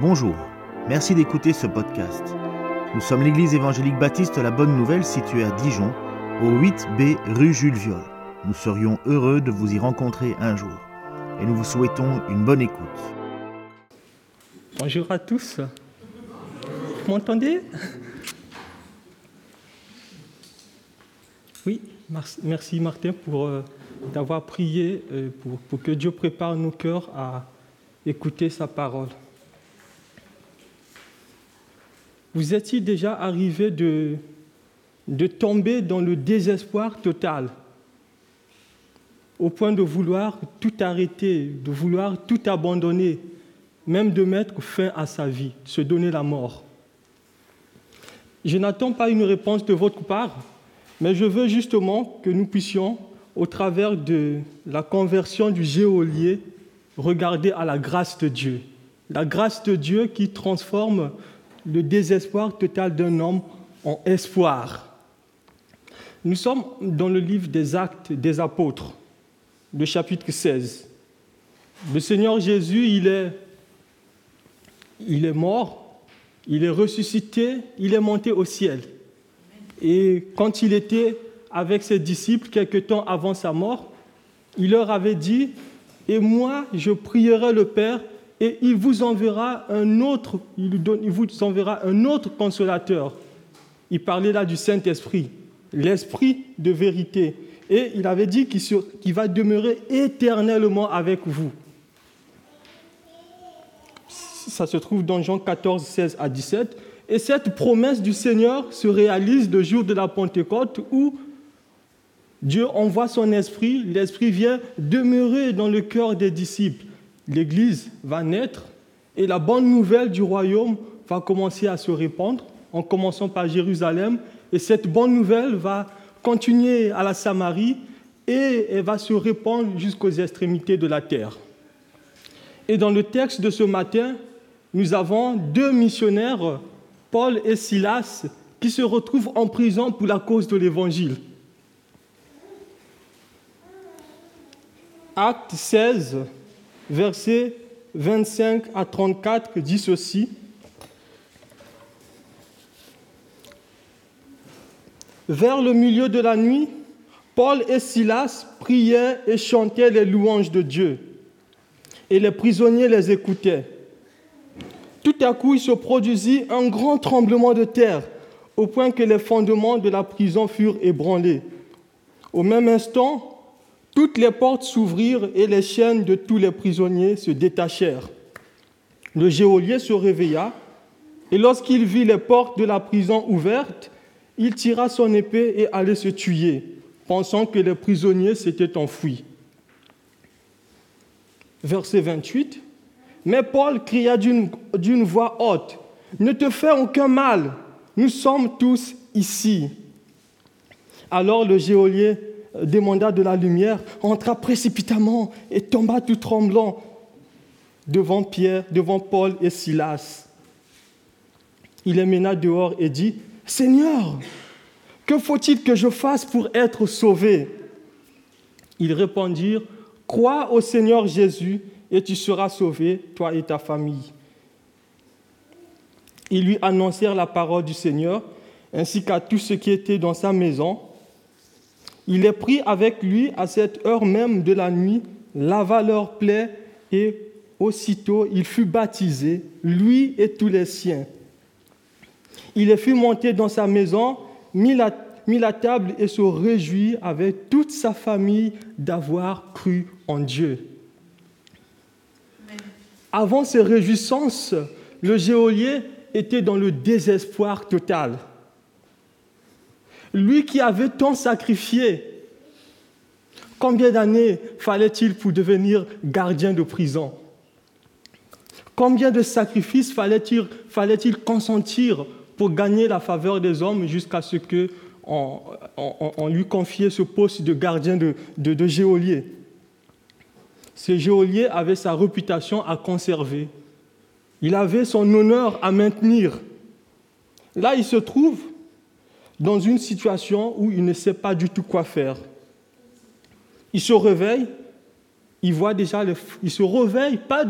Bonjour, merci d'écouter ce podcast. Nous sommes l'église évangélique baptiste La Bonne Nouvelle située à Dijon, au 8B rue Jules Viol. Nous serions heureux de vous y rencontrer un jour et nous vous souhaitons une bonne écoute. Bonjour à tous. Vous m'entendez? Oui, merci Martin pour euh, d'avoir prié euh, pour, pour que Dieu prépare nos cœurs à écouter sa parole. Vous étiez déjà arrivé de, de tomber dans le désespoir total, au point de vouloir tout arrêter, de vouloir tout abandonner, même de mettre fin à sa vie, se donner la mort. Je n'attends pas une réponse de votre part, mais je veux justement que nous puissions, au travers de la conversion du géolier, regarder à la grâce de Dieu. La grâce de Dieu qui transforme le désespoir total d'un homme en espoir. Nous sommes dans le livre des actes des apôtres, le chapitre 16. Le Seigneur Jésus, il est, il est mort, il est ressuscité, il est monté au ciel. Et quand il était avec ses disciples, quelque temps avant sa mort, il leur avait dit, et moi, je prierai le Père et il vous enverra un autre, il, vous enverra un autre consolateur. Il parlait là du Saint-Esprit, l'Esprit de vérité. Et il avait dit qu'il va demeurer éternellement avec vous. Ça se trouve dans Jean 14, 16 à 17. Et cette promesse du Seigneur se réalise le jour de la Pentecôte où Dieu envoie son esprit, l'esprit vient demeurer dans le cœur des disciples l'Église va naître et la bonne nouvelle du royaume va commencer à se répandre, en commençant par Jérusalem. Et cette bonne nouvelle va continuer à la Samarie et elle va se répandre jusqu'aux extrémités de la terre. Et dans le texte de ce matin, nous avons deux missionnaires, Paul et Silas, qui se retrouvent en prison pour la cause de l'Évangile. Acte 16, versets 25 à 34 dit ceci. Vers le milieu de la nuit, Paul et Silas priaient et chantaient les louanges de Dieu, et les prisonniers les écoutaient. Tout à coup, il se produisit un grand tremblement de terre, au point que les fondements de la prison furent ébranlés. Au même instant, toutes les portes s'ouvrirent et les chaînes de tous les prisonniers se détachèrent. Le geôlier se réveilla et lorsqu'il vit les portes de la prison ouvertes, il tira son épée et allait se tuer, pensant que les prisonniers s'étaient enfuis. Verset 28. Mais Paul cria d'une voix haute, Ne te fais aucun mal, nous sommes tous ici. Alors le geôlier demanda de la lumière, entra précipitamment et tomba tout tremblant devant Pierre, devant Paul et Silas. Il les mena dehors et dit, Seigneur, que faut-il que je fasse pour être sauvé? Ils répondirent, Crois au Seigneur Jésus et tu seras sauvé, toi et ta famille. Ils lui annoncèrent la parole du Seigneur, ainsi qu'à tous ceux qui étaient dans sa maison. Il est pris avec lui à cette heure même de la nuit, lava leurs plaies et aussitôt il fut baptisé, lui et tous les siens. Il est fut monté dans sa maison, mit la, mit la table et se réjouit avec toute sa famille d'avoir cru en Dieu. Avant ces réjouissances, le géolier était dans le désespoir total. Lui qui avait tant sacrifié, combien d'années fallait-il pour devenir gardien de prison? Combien de sacrifices fallait-il fallait consentir pour gagner la faveur des hommes jusqu'à ce qu'on on, lui confiait ce poste de gardien de, de, de géolier Ce géolier avait sa réputation à conserver. Il avait son honneur à maintenir. Là, il se trouve dans une situation où il ne sait pas du tout quoi faire. Il se réveille, il voit déjà, il se réveille pas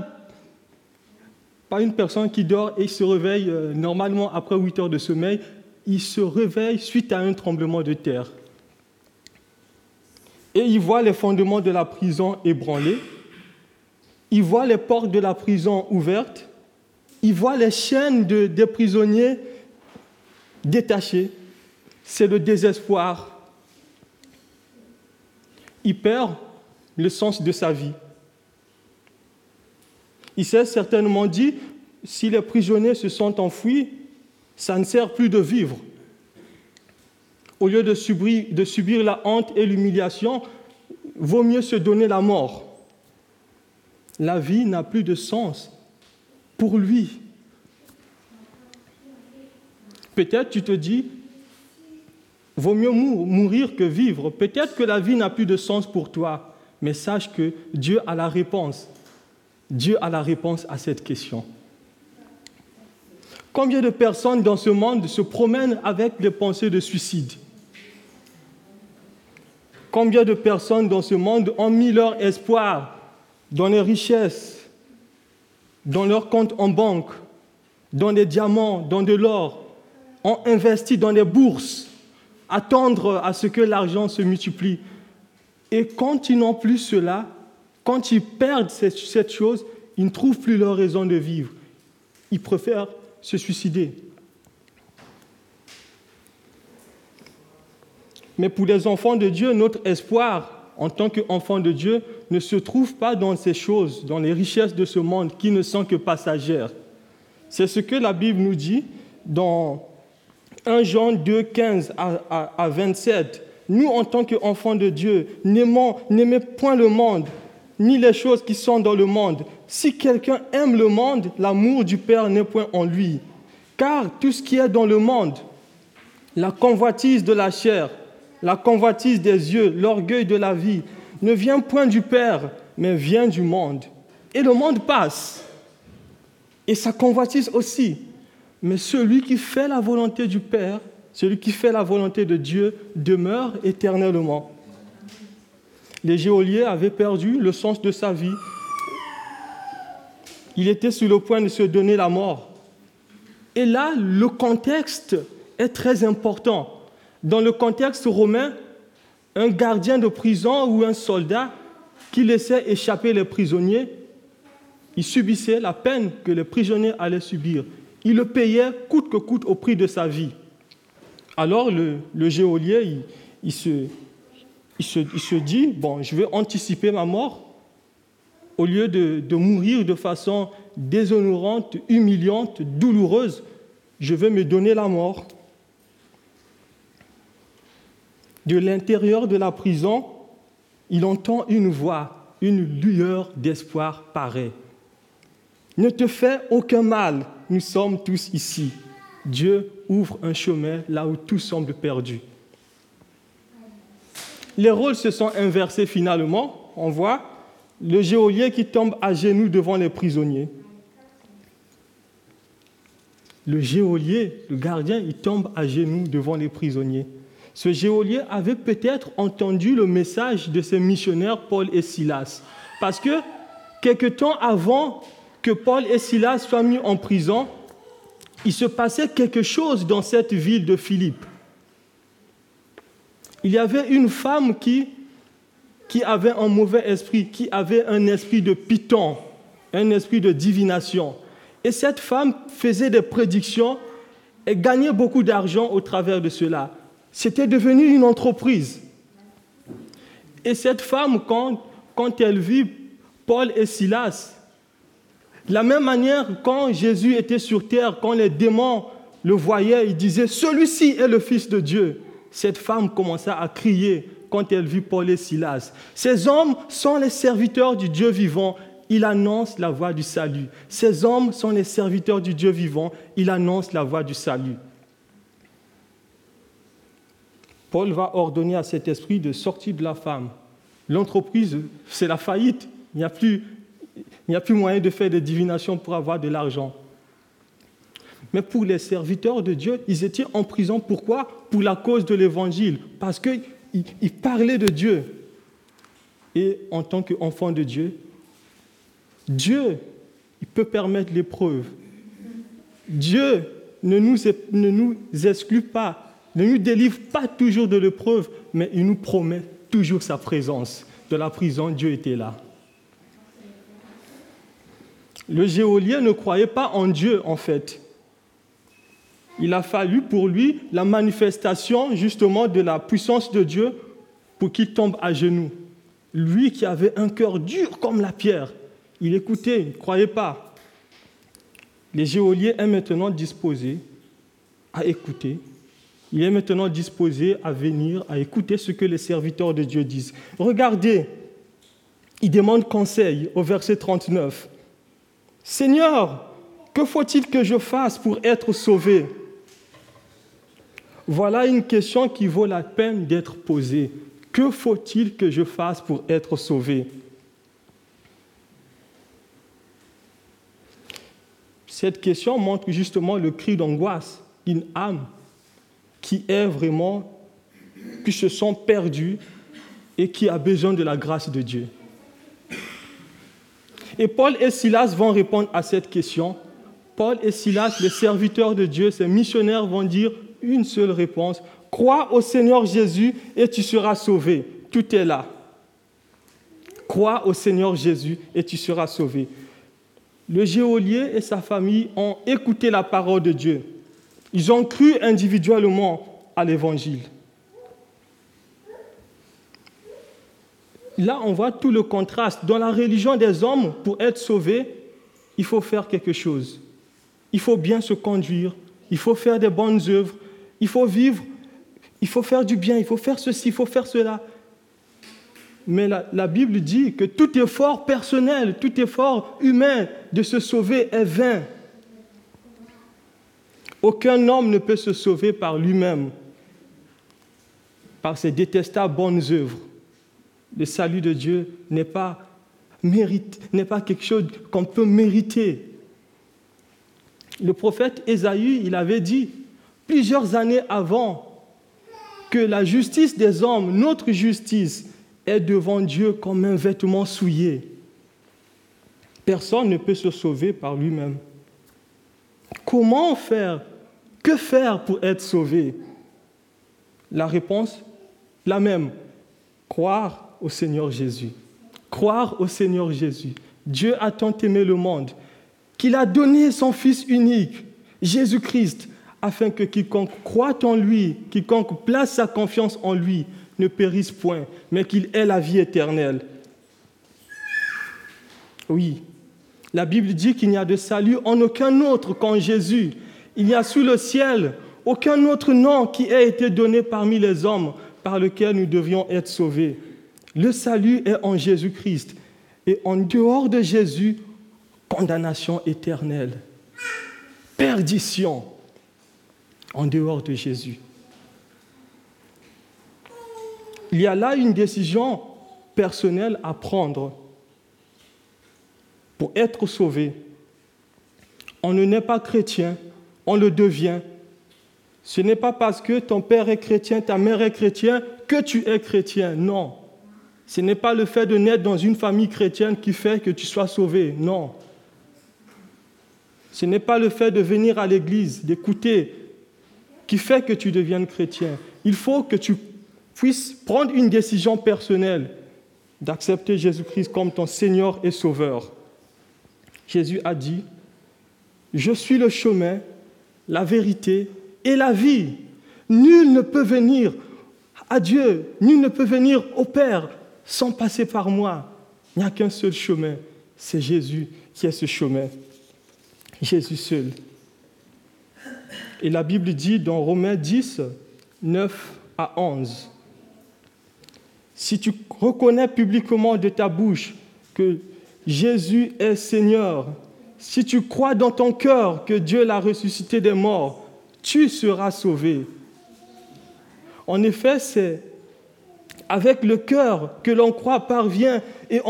une personne qui dort et se réveille euh, normalement après 8 heures de sommeil. Il se réveille suite à un tremblement de terre. Et il voit les fondements de la prison ébranlés. Il voit les portes de la prison ouvertes. Il voit les chaînes des prisonniers détachées. C'est le désespoir. Il perd le sens de sa vie. Il s'est certainement dit, si les prisonniers se sont enfuis, ça ne sert plus de vivre. Au lieu de subir, de subir la honte et l'humiliation, vaut mieux se donner la mort. La vie n'a plus de sens pour lui. Peut-être tu te dis, vaut mieux mourir que vivre. Peut-être que la vie n'a plus de sens pour toi, mais sache que Dieu a la réponse. Dieu a la réponse à cette question. Combien de personnes dans ce monde se promènent avec des pensées de suicide? Combien de personnes dans ce monde ont mis leur espoir dans les richesses, dans leurs comptes en banque, dans des diamants, dans de l'or, ont investi dans des bourses, attendre à ce que l'argent se multiplie. Et quand ils n'ont plus cela, quand ils perdent cette, chose, ils ne trouvent plus leur raison de vivre. Ils préfèrent se suicider. Mais pour les enfants de Dieu, notre espoir en tant qu'enfants de Dieu ne se trouve pas dans ces choses, dans les richesses de ce monde qui ne sont que passagères. C'est ce que la Bible nous dit dans 1 Jean 2, 15 à, 27. Nous, en tant qu'enfants de Dieu, n'aimons point le monde, ni les choses qui sont dans le monde. Si quelqu'un aime le monde, l'amour du Père n'est point en lui. Car tout ce qui est dans le monde, la convoitise de la chair, la convoitise des yeux, l'orgueil de la vie, ne vient point du Père, mais vient du monde. Et le monde passe. Et sa convoitise aussi. Mais celui qui fait la volonté du Père, celui qui fait la volonté de Dieu, demeure éternellement. Les géoliers avaient perdu le sens de sa vie. Il était sur le point de se donner la mort. Et là, le contexte est très important. Dans le contexte romain, un gardien de prison ou un soldat qui laissait échapper les prisonniers, il subissait la peine que les prisonniers allaient subir. Il le payait coûte que coûte au prix de sa vie. Alors le, géolier, il se, il se, dit, bon, je vais anticiper ma mort. Au lieu de, de mourir de façon déshonorante, humiliante, douloureuse, je vais me donner la mort. De l'intérieur de la prison, il entend une voix, une lueur d'espoir paraît. Ne te fais aucun mal, nous sommes tous ici. Dieu ouvre un chemin là où tout semble perdu les rôles se sont inversés finalement. On voit le géolier qui tombe à genoux devant les prisonniers. Le géolier, le gardien, il tombe à genoux devant les prisonniers. Ce géolier avait peut-être entendu le message de ces missionnaires Paul et Silas. Parce que quelque temps avant que Paul et Silas soient mis en prison, il se passait quelque chose dans cette ville de Philippe il y avait une femme qui, qui avait un mauvais esprit, qui avait un esprit de python, un esprit de divination. Et cette femme faisait des prédictions et gagnait beaucoup d'argent au travers de cela. C'était devenu une entreprise. Et cette femme, quand, quand elle vit Paul et Silas, de la même manière, quand Jésus était sur terre, quand les démons le voyaient, ils disaient, celui-ci est le Fils de Dieu cette femme commença à crier quand elle vit Paul et Silas. Ces hommes sont les serviteurs du Dieu vivant. Il annonce la voie du salut. Ces hommes sont les serviteurs du Dieu vivant. Il annonce la voie du salut. Paul va ordonner à cet esprit de sortir de la femme. L'entreprise, c'est la faillite. Il n'y a, plus, il n'y a plus moyen de faire des divinations pour avoir de l'argent. Mais pour les serviteurs de Dieu, ils étaient en prison. Pourquoi? Pour la cause de l'évangile. Parce qu'ils parlaient de Dieu. Et en tant qu'enfants de Dieu, Dieu il peut permettre l'épreuve. Dieu ne nous exclut pas, ne nous délivre pas toujours de l'épreuve, mais il nous promet toujours sa présence. De la prison, Dieu était là. Le géolien ne croyait pas en Dieu, en fait. Il a fallu pour lui la manifestation justement de la puissance de Dieu pour qu'il tombe à genoux. Lui qui avait un cœur dur comme la pierre, il écoutait, il ne croyait pas. Les géoliers est maintenant disposé à écouter. Il est maintenant disposé à venir, à écouter ce que les serviteurs de Dieu disent. Regardez, il demande conseil au verset 39. Seigneur, que faut-il que je fasse pour être sauvé? Voilà une question qui vaut la peine d'être posée. Que faut-il que je fasse pour être sauvé? Cette question montre justement le cri d'angoisse d'une âme qui est vraiment, qui se sent perdue et qui a besoin de la grâce de Dieu. Et Paul et Silas vont répondre à cette question. Paul et Silas, les serviteurs de Dieu, ces missionnaires vont dire une seule réponse. Crois au Seigneur Jésus et tu seras sauvé. Tout est là. Crois au Seigneur Jésus et tu seras sauvé le géolier et sa famille ont écouté la parole de Dieu. Ils ont cru individuellement à l'évangile. Là, on voit tout le contraste. Dans la religion des hommes, pour être sauvé, il faut faire quelque chose. Il faut bien se conduire, il faut faire des bonnes œuvres, il faut vivre, il faut faire du bien, il faut faire ceci, il faut faire cela. Mais la, Bible dit que tout effort personnel, tout effort humain de se sauver est vain. Aucun homme ne peut se sauver par lui-même, par ses détestables bonnes œuvres. Le salut de Dieu n'est pas, mérite, n'est pas quelque chose qu'on peut mériter. Le prophète Ésaïe, il avait dit plusieurs années avant que la justice des hommes, notre justice, est devant Dieu comme un vêtement souillé. Personne ne peut se sauver par lui-même. Comment faire? Que faire pour être sauvé? La réponse, la même. Croire au Seigneur Jésus. Croire au Seigneur Jésus. Dieu a tant aimé le monde qu'il a donné son Fils unique, Jésus-Christ, afin que quiconque croit en lui, quiconque place sa confiance en lui, ne périsse point, mais qu'il ait la vie éternelle. Oui, la Bible dit qu'il n'y a de salut en aucun autre qu'en Jésus. Il n'y a sous le ciel aucun autre nom qui ait été donné parmi les hommes par lequel nous devions être sauvés. Le salut est en Jésus-Christ. Et en dehors de Jésus, condamnation éternelle, perdition en dehors de Jésus. Il y a là une décision personnelle à prendre pour être sauvé. On ne naît pas chrétien, on le devient. Ce n'est pas parce que ton père est chrétien, ta mère est chrétienne, que tu es chrétien. Non. Ce n'est pas le fait de naître dans une famille chrétienne qui fait que tu sois sauvé. Non. Ce n'est pas le fait de venir à l'église, d'écouter, qui fait que tu deviennes chrétien. Il faut que tu puisse prendre une décision personnelle d'accepter Jésus-Christ comme ton Seigneur et Sauveur. Jésus a dit, je suis le chemin, la vérité et la vie. Nul ne peut venir à Dieu, nul ne peut venir au Père sans passer par moi. Il n'y a qu'un seul chemin, c'est Jésus qui est ce chemin. Jésus seul. Et la Bible dit dans Romains 10, 9 à 11, si tu reconnais publiquement de ta bouche que Jésus est Seigneur, si tu crois dans ton cœur que Dieu l'a ressuscité des morts, tu seras sauvé. En effet, c'est avec le cœur que l'on croit parvient et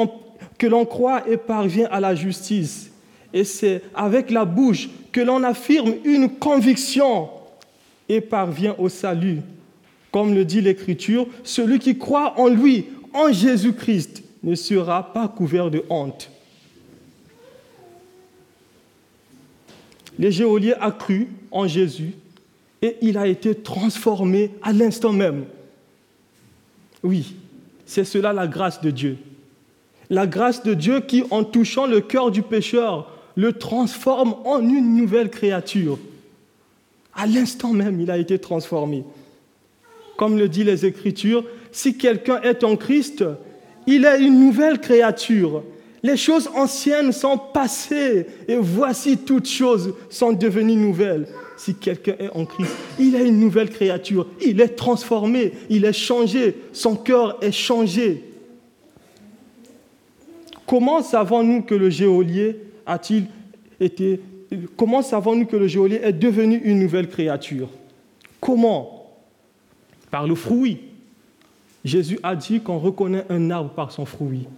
l'on croit et parvient à la justice. Et c'est avec la bouche que l'on affirme une conviction et parvient au salut. Comme le dit l'Écriture, celui qui croit en lui, en Jésus-Christ, ne sera pas couvert de honte. Le geôlier a cru en Jésus et il a été transformé à l'instant même. Oui, c'est cela la grâce de Dieu. La grâce de Dieu qui, en touchant le cœur du pécheur, le transforme en une nouvelle créature. À l'instant même, il a été transformé. Comme le dit les Écritures, si quelqu'un est en Christ, il est une nouvelle créature. Les choses anciennes sont passées et voici toutes choses sont devenues nouvelles. Si quelqu'un est en Christ, il est une nouvelle créature. Il est transformé, il est changé, son cœur est changé. Comment savons-nous que le géolier a-t-il été comment savons-nous que le geôlier est devenu une nouvelle créature? Comment? Par le fruit. Jésus a dit qu'on reconnaît un arbre par son fruit.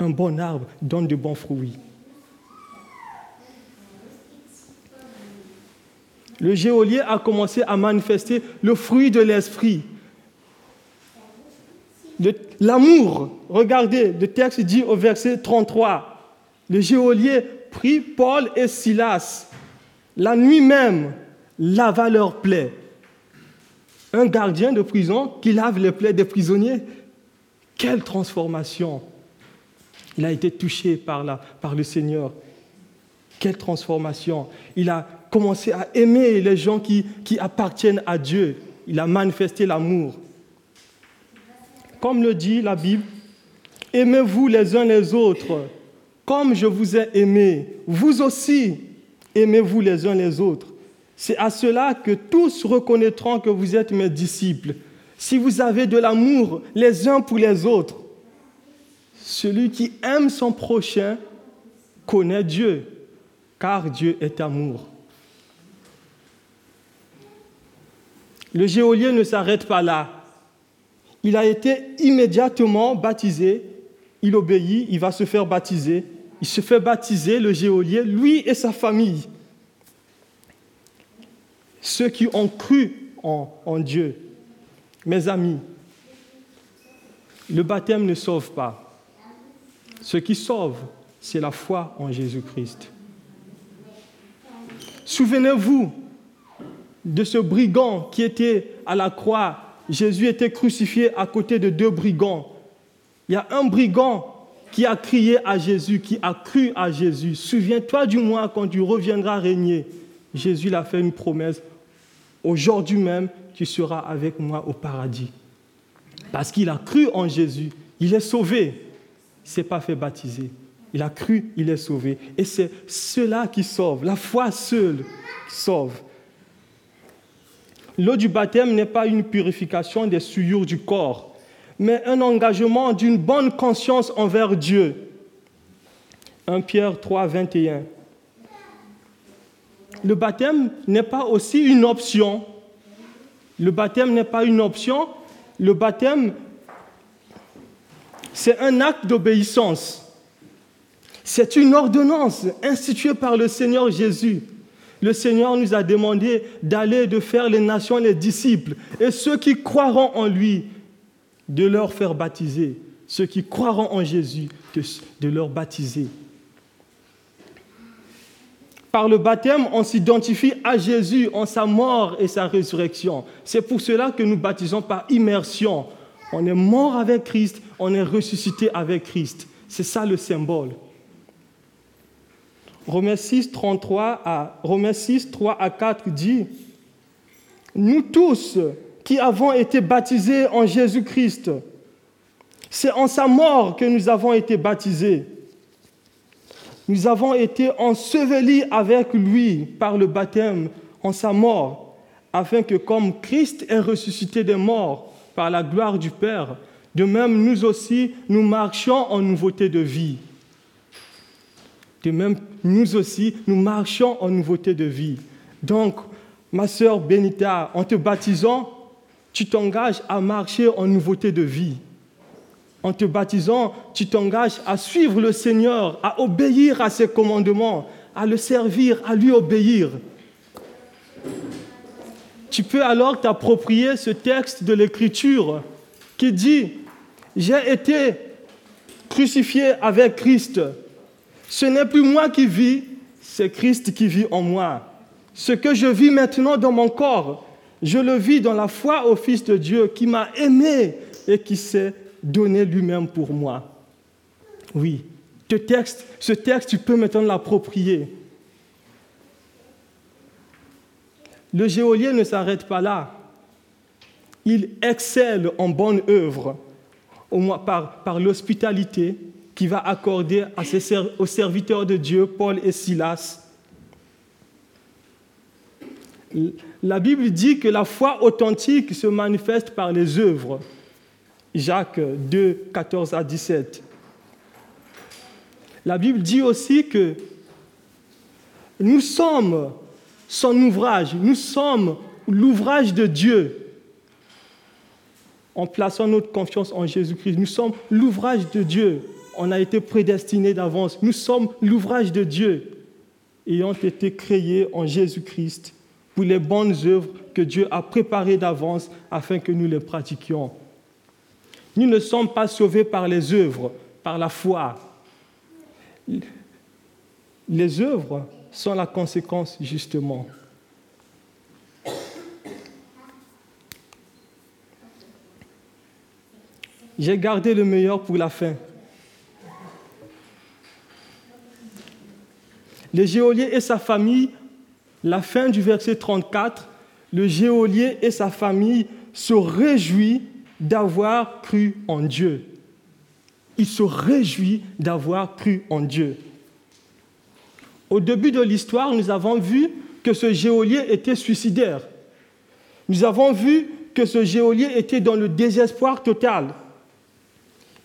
Un bon arbre donne de bons fruits. Le géolier a commencé à manifester le fruit de l'esprit. L'amour, regardez, le texte dit au verset 33, le géolier prit Paul et Silas la nuit même, lava leurs plaies. Un gardien de prison qui lave les plaies des prisonniers. Quelle transformation Il a été touché par, la, par le Seigneur. Quelle transformation Il a commencé à aimer les gens qui, qui appartiennent à Dieu. Il a manifesté l'amour. Comme le dit la Bible, aimez-vous les uns les autres comme je vous ai aimé, vous aussi aimez-vous les uns les autres. C'est à cela que tous reconnaîtront que vous êtes mes disciples, si vous avez de l'amour les uns pour les autres. Celui qui aime son prochain connaît Dieu, car Dieu est amour. Le géolier ne s'arrête pas là. Il a été immédiatement baptisé, il obéit, il va se faire baptiser il se fait baptiser, le géolier, lui et sa famille. Ceux qui ont cru en, en Dieu. Mes amis, le baptême ne sauve pas. Ce qui sauve, c'est la foi en Jésus-Christ. Souvenez-vous de ce brigand qui était à la croix. Jésus était crucifié à côté de deux brigands. Il y a un brigand qui a crié à Jésus, qui a cru à Jésus. Souviens-toi du mois quand tu reviendras régner. Jésus l'a fait une promesse. Aujourd'hui même, tu seras avec moi au paradis. Parce qu'il a cru en Jésus, il est sauvé. Il ne s'est pas fait baptiser. Il a cru, il est sauvé. Et c'est cela qui sauve, la foi seule qui sauve. L'eau du baptême n'est pas une purification des souillures du corps mais un engagement d'une bonne conscience envers Dieu. 1 Pierre 3, 21. Le baptême n'est pas aussi une option. Le baptême n'est pas une option. Le baptême, c'est un acte d'obéissance. C'est une ordonnance instituée par le Seigneur Jésus. Le Seigneur nous a demandé d'aller de faire les nations les disciples. Et ceux qui croiront en lui de leur faire baptiser. Ceux qui croiront en Jésus, de, leur baptiser. Par le baptême, on s'identifie à Jésus en sa mort et sa résurrection. C'est pour cela que nous baptisons par immersion. On est mort avec Christ, on est ressuscité avec Christ. C'est ça le symbole. Romains 6, 33 à, Romains 6, 3 à 4 dit Nous tous, qui avons été baptisés en Jésus-Christ. C'est en sa mort que nous avons été baptisés. Nous avons été ensevelis avec lui par le baptême en sa mort, afin que comme Christ est ressuscité des morts par la gloire du Père, de même nous aussi, nous marchions en nouveauté de vie. De même, nous aussi, nous marchons en nouveauté de vie. Donc, ma sœur Benita, en te baptisant, tu t'engages à marcher en nouveauté de vie. En te baptisant, tu t'engages à suivre le Seigneur, à obéir à ses commandements, à le servir, à lui obéir. Tu peux alors t'approprier ce texte de l'Écriture qui dit, j'ai été crucifié avec Christ. Ce n'est plus moi qui vis, c'est Christ qui vit en moi. Ce que je vis maintenant dans mon corps, je le vis dans la foi au Fils de Dieu qui m'a aimé et qui s'est donné lui-même pour moi. Oui, ce texte, ce texte, tu peux maintenant l'approprier. Le géolier ne s'arrête pas là. Il excelle en bonne œuvre par, par l'hospitalité qu'il va accorder aux serviteurs de Dieu, Paul et Silas. La Bible dit que la foi authentique se manifeste par les œuvres. Jacques 2, 14 à 17. La Bible dit aussi que nous sommes son ouvrage, nous sommes l'ouvrage de Dieu. En plaçant notre confiance en Jésus-Christ, nous sommes l'ouvrage de Dieu. On a été prédestinés d'avance. Nous sommes l'ouvrage de Dieu, ayant été créés en Jésus-Christ pour les bonnes œuvres que Dieu a préparées d'avance afin que nous les pratiquions. Nous ne sommes pas sauvés par les œuvres, par la foi. Les œuvres sont la conséquence justement. J'ai gardé le meilleur pour la fin. Le géolier et sa famille, la fin du verset 34, le géolier et sa famille se réjouissent d'avoir cru en Dieu. Il se réjouit d'avoir cru en Dieu. Au début de l'histoire, nous avons vu que ce géolier était suicidaire. Nous avons vu que ce géolier était dans le désespoir total.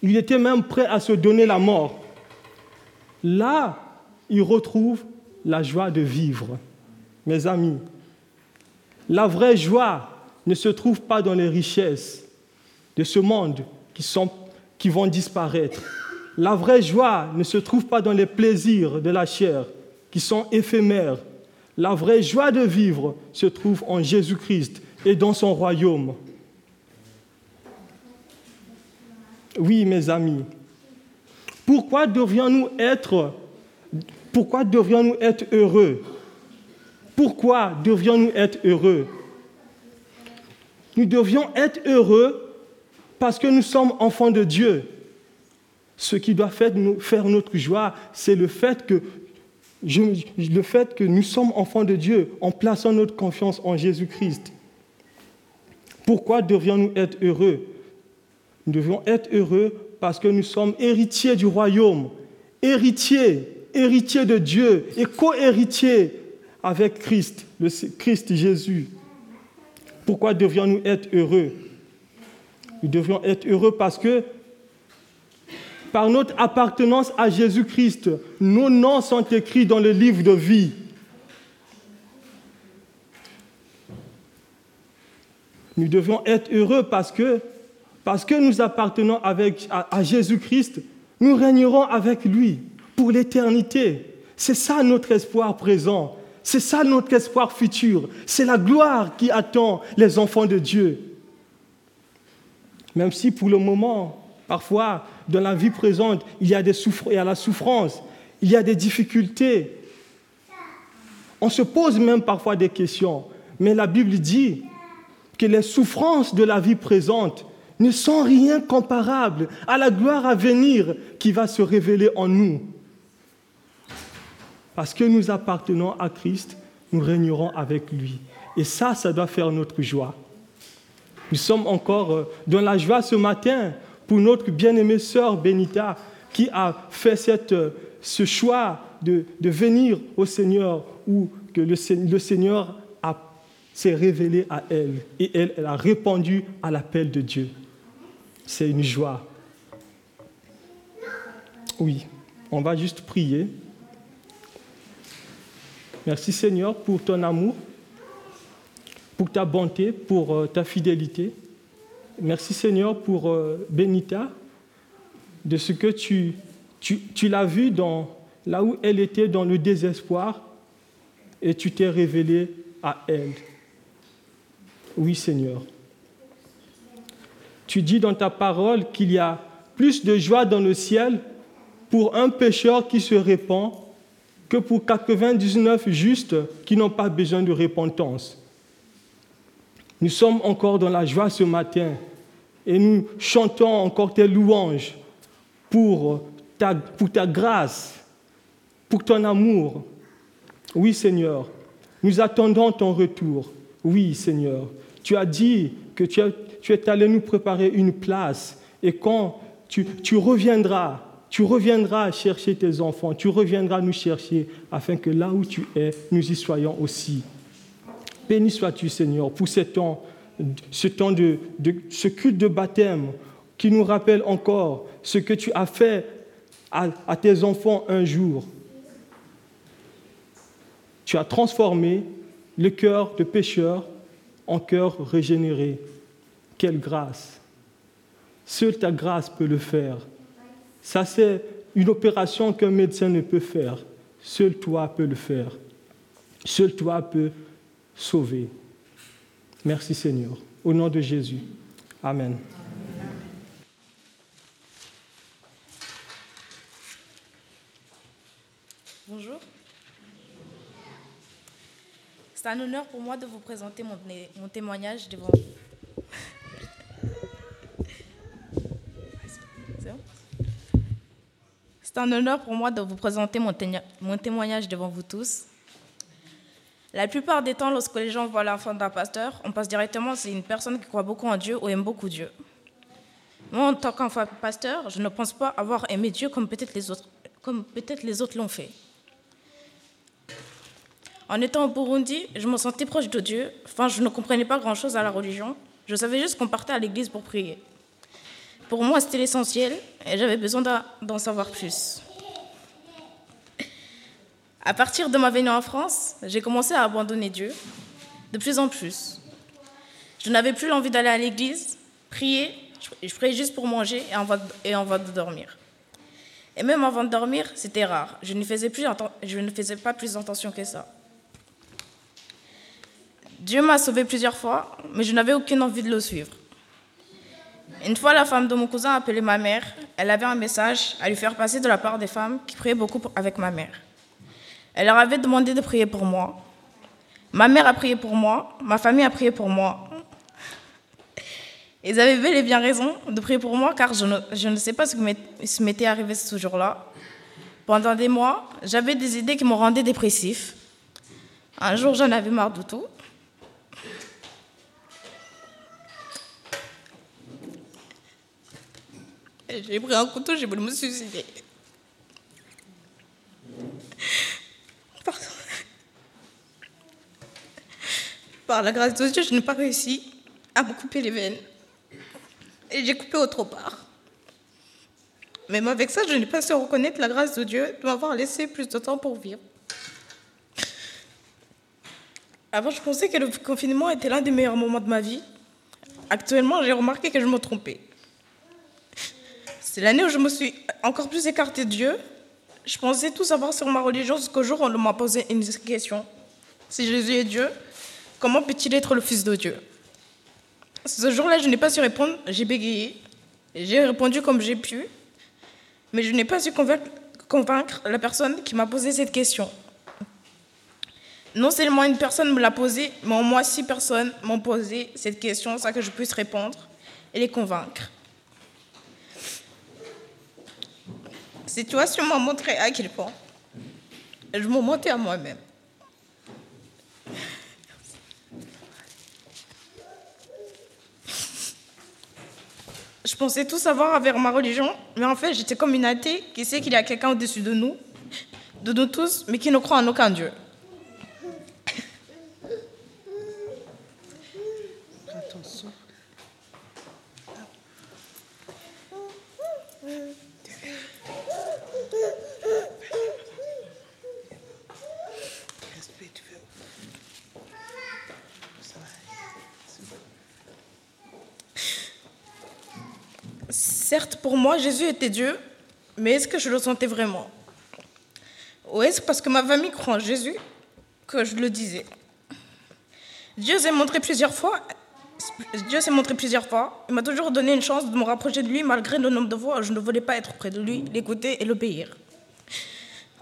Il était même prêt à se donner la mort. Là, il retrouve la joie de vivre. Mes amis, la vraie joie ne se trouve pas dans les richesses de ce monde qui vont disparaître. La vraie joie ne se trouve pas dans les plaisirs de la chair qui sont éphémères. La vraie joie de vivre se trouve en Jésus-Christ et dans son royaume. Oui, mes amis. Pourquoi devrions-nous être, pourquoi devrions-nous être heureux? Pourquoi devrions-nous être heureux? Nous devions être heureux parce que nous sommes enfants de Dieu. Ce qui doit faire notre joie, c'est le fait que le fait que nous sommes enfants de Dieu en plaçant notre confiance en Jésus-Christ. Pourquoi devrions-nous être heureux? Nous devons être heureux parce que nous sommes héritiers du royaume, héritiers, héritiers de Dieu et co-héritiers avec Christ, le Christ Jésus. Pourquoi devrions-nous être heureux? Nous devrions être heureux parce que par notre appartenance à Jésus-Christ, nos noms sont écrits dans le livre de vie. Nous devons être heureux parce que, parce que nous appartenons à, Jésus-Christ, nous régnerons avec lui pour l'éternité. C'est ça notre espoir présent. C'est ça notre espoir futur. C'est la gloire qui attend les enfants de Dieu. Même si pour le moment, Parfois, dans la vie présente, il y a, des il y a la souffrance, il y a des difficultés. On se pose même parfois des questions. Mais la Bible dit que les souffrances de la vie présente ne sont rien comparables à la gloire à venir qui va se révéler en nous. Parce que nous appartenons à Christ, nous régnerons avec lui. Et ça, ça doit faire notre joie. Nous sommes encore euh, dans la joie ce matin pour notre bien-aimée sœur Benita qui a fait cette, ce choix de, de, venir au Seigneur ou que le, le Seigneur s'est révélé à elle et elle, elle a répondu à l'appel de Dieu. C'est une joie. Oui, on va juste prier. Merci Seigneur pour ton amour, pour ta bonté, pour euh, ta fidélité. Merci Seigneur pour euh, Benita, de ce que tu, tu, l'as vu dans, là où elle était dans le désespoir et tu t'es révélé à elle. Oui Seigneur. Tu dis dans ta parole qu'il y a plus de joie dans le ciel pour un pécheur qui se répand que pour 99 justes qui n'ont pas besoin de repentance. Nous sommes encore dans la joie ce matin et nous chantons encore tes louanges pour ta, grâce, pour ton amour. Oui Seigneur, nous attendons ton retour. Oui Seigneur, tu as dit que tu, es allé nous préparer une place et quand tu reviendras, tu reviendras chercher tes enfants, tu reviendras nous chercher afin que là où tu es, nous y soyons aussi. Béni sois-tu, Seigneur, pour ce temps, ce temps de, ce culte de baptême qui nous rappelle encore ce que tu as fait à, à tes enfants un jour. Tu as transformé le cœur de pécheur en cœur régénéré. Quelle grâce! Seule ta grâce peut le faire. Ça, c'est une opération qu'un médecin ne peut faire. Seul toi peux le faire. Seul toi peux sauver. Merci Seigneur. Au nom de Jésus. Amen. Bonjour. C'est un honneur pour moi de vous présenter mon, témoignage devant C'est un honneur pour moi de vous présenter mon, témoignage devant vous tous. La plupart des temps, lorsque les gens voient l'enfant d'un pasteur, on pense directement c'est une personne qui croit beaucoup en Dieu ou aime beaucoup Dieu. Moi, en tant qu'enfant pasteur, je ne pense pas avoir aimé Dieu comme peut-être les autres, comme peut-être les autres l'ont fait. En étant au Burundi, je me sentais proche de Dieu. Enfin, je ne comprenais pas grand-chose à la religion. Je savais juste qu'on partait à l'église pour prier. Pour moi, c'était l'essentiel et j'avais besoin d'en savoir plus. À partir de ma venue en France, j'ai commencé à abandonner Dieu de plus en plus. Je n'avais plus l'envie d'aller à l'église, prier, je priais juste pour manger et avant, de dormir. Et même avant de dormir, c'était rare. Je ne, faisais plus, je ne faisais pas plus attention que ça. Dieu m'a sauvé plusieurs fois, mais je n'avais aucune envie de le suivre. Une fois, la femme de mon cousin a appelé ma mère. Elle avait un message à lui faire passer de la part des femmes qui priaient beaucoup avec ma mère. Elle leur avait demandé de prier pour moi. Ma mère a prié pour moi, ma famille a prié pour moi. Ils avaient bel et bien raison de prier pour moi car je ne, sais pas ce qui m'était arrivé ce jour-là. Pendant des mois, j'avais des idées qui me rendaient dépressif. Un jour, j'en avais marre de tout. J'ai pris un couteau, j'ai voulu me suicider. Pardon. Par la grâce de Dieu, je n'ai pas réussi à me couper les veines. Et j'ai coupé autre part. Même avec ça, je n'ai pas su reconnaître la grâce de Dieu de m'avoir laissé plus de temps pour vivre. Avant, je pensais que le confinement était l'un des meilleurs moments de ma vie. Actuellement, j'ai remarqué que je me trompais. C'est l'année où je me suis encore plus écartée de Dieu. Je pensais tout savoir sur ma religion jusqu'au jour où on m'a posé une question. Si Jésus est Dieu, comment peut-il être le Fils de Dieu? Ce jour-là, je n'ai pas su répondre, j'ai bégayé. J'ai répondu comme j'ai pu, mais je n'ai pas su convaincre la personne qui m'a posé cette question. Non seulement une personne me l'a posée, mais au moins six personnes m'ont posé cette question sans que je puisse répondre et les convaincre. Situation m'a montré à quel point je me mentais à moi-même. Je pensais tout savoir avec ma religion, mais en fait, j'étais comme une athée qui sait qu'il y a quelqu'un au-dessus de nous, de nous tous, mais qui ne croit en aucun Dieu. Certes, pour Jésus était Dieu, mais est-ce que je le sentais vraiment? Ou est-ce parce que ma famille croit en Jésus que je le disais? Dieu s'est montré plusieurs fois. Dieu s'est montré plusieurs fois. Il m'a toujours donné une chance de me rapprocher de lui malgré le nombre de fois où je ne voulais pas être près de lui, l'écouter et l'obéir.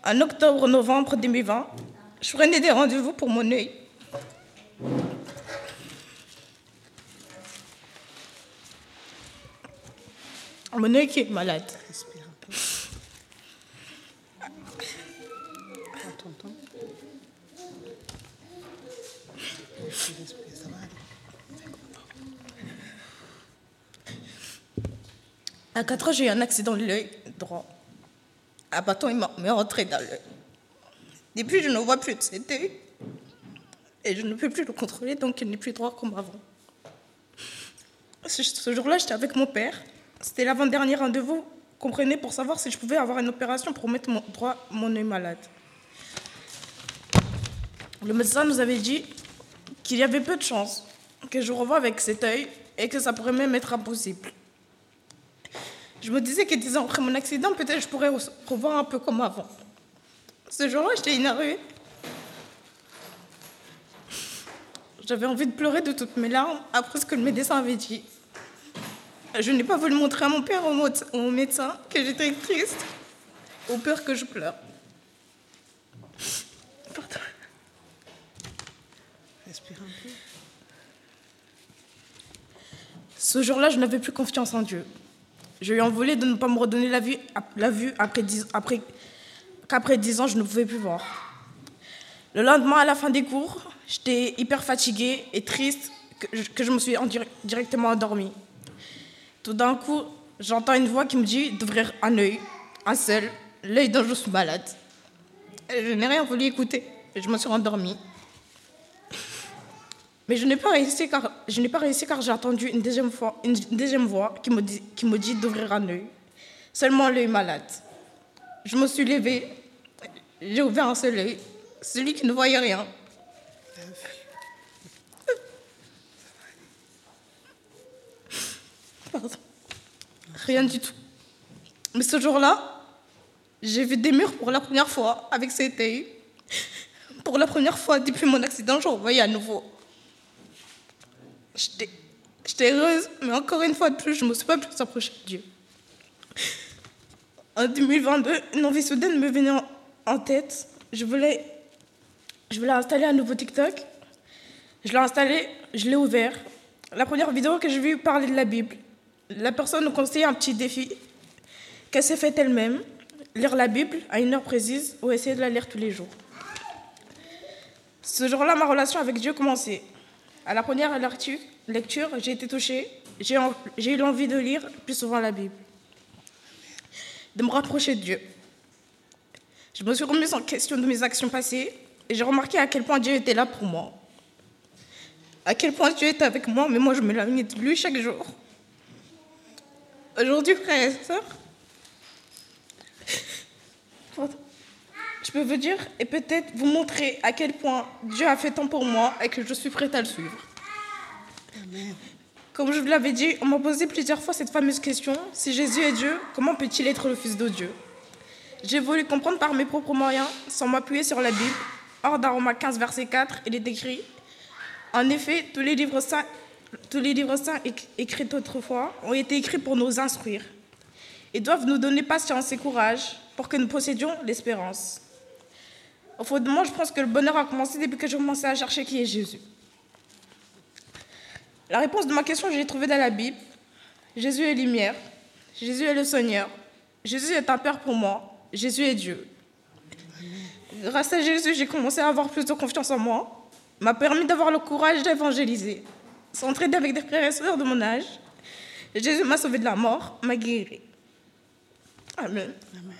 En octobre-novembre 2020, je prenais des rendez-vous pour mon œil. Mon œil qui est malade. À 4 ans, j'ai eu un accident de l'œil droit. Un bâton m'est rentré dans l'œil. Depuis, je ne vois plus de cet œil. Et je ne peux plus le contrôler, donc il n'est plus droit comme avant. Ce jour-là, j'étais avec mon père. C'était l'avant-dernier rendez-vous prenait pour savoir si je pouvais avoir une opération pour mettre mon, droit, mon œil malade. Le médecin nous avait dit qu'il y avait peu de chances que je revoie avec cet œil et que ça pourrait même être impossible. Je me disais que dix ans après mon accident, peut-être je pourrais re- revoir un peu comme avant. Ce jour-là, j'étais énervée. J'avais envie de pleurer de toutes mes larmes après ce que le médecin avait dit. Je n'ai pas voulu montrer à mon père au au médecin que j'étais triste, ou peur que je pleure. Pardon. Respire un peu. Ce jour-là, je n'avais plus confiance en Dieu. Je lui en voulais de ne pas me redonner la vue, la vue après dix, après, qu'après dix ans, je ne pouvais plus voir. Le lendemain, à la fin des cours, j'étais hyper fatiguée et triste que je, que je me suis en dir- directement endormie. Tout d'un coup, j'entends une voix qui me dit d'ouvrir un œil, un seul, l'œil je suis malade. Je n'ai rien voulu écouter et je me suis endormie. Mais je n'ai pas réussi car je n'ai pas réussi car j'ai entendu une deuxième fois une deuxième voix qui me dit qui me dit d'ouvrir un œil. Seulement l'œil malade. Je me suis levée, j'ai ouvert un seul œil, celui qui ne voyait rien. Pardon. Rien du tout. Mais ce jour-là, j'ai vu des murs pour la première fois avec cet œil. Pour la première fois depuis mon accident, je revoyais à nouveau. J'étais heureuse, mais encore une fois de plus, je ne me suis pas plus approchée de Dieu. En 2022, une envie soudaine me venait en, en tête. Je voulais, je voulais installer un nouveau TikTok. Je l'ai installé, je l'ai ouvert. La première vidéo que j'ai vue parlait de la Bible. La personne nous conseillait un petit défi qu'elle s'est faite elle-même, lire la Bible à une heure précise ou essayer de la lire tous les jours. Ce jour-là, ma relation avec Dieu commençait. À la première lecture, j'ai été touchée. J'ai eu l'envie de lire plus souvent la Bible, de me rapprocher de Dieu. Je me suis remise en question de mes actions passées et j'ai remarqué à quel point Dieu était là pour moi. À quel point Dieu était avec moi, mais moi je me m'éloignais de lui chaque jour. Aujourd'hui, frères et sœurs, pardon, je peux vous dire et peut-être vous montrer à quel point Dieu a fait tant pour moi et que je suis prête à le suivre. Comme je vous l'avais dit, on m'a posé plusieurs fois cette fameuse question si Jésus est Dieu, comment peut-il être le Fils de Dieu? J'ai voulu comprendre par mes propres moyens, sans m'appuyer sur la Bible. Hors dans Romains 15, verset 4, il est écrit En effet, tous les livres saints, tous les livres saints éc- écrits autrefois ont été écrits pour nous instruire et doivent nous donner patience et courage pour que nous possédions l'espérance. Au fond de moi, je pense que le bonheur a commencé depuis que j'ai commencé à chercher qui est Jésus. La réponse de ma question, je l'ai trouvée dans la Bible. Jésus est lumière. Jésus est le Seigneur. Jésus est un Père pour moi. Jésus est Dieu. Grâce à Jésus, j'ai commencé à avoir plus de confiance en moi. M'a permis d'avoir le courage d'évangéliser. S'entraider avec des frères et sœurs de mon âge. Jésus m'a sauvé de la mort, m'a guéri. Amen. Amen.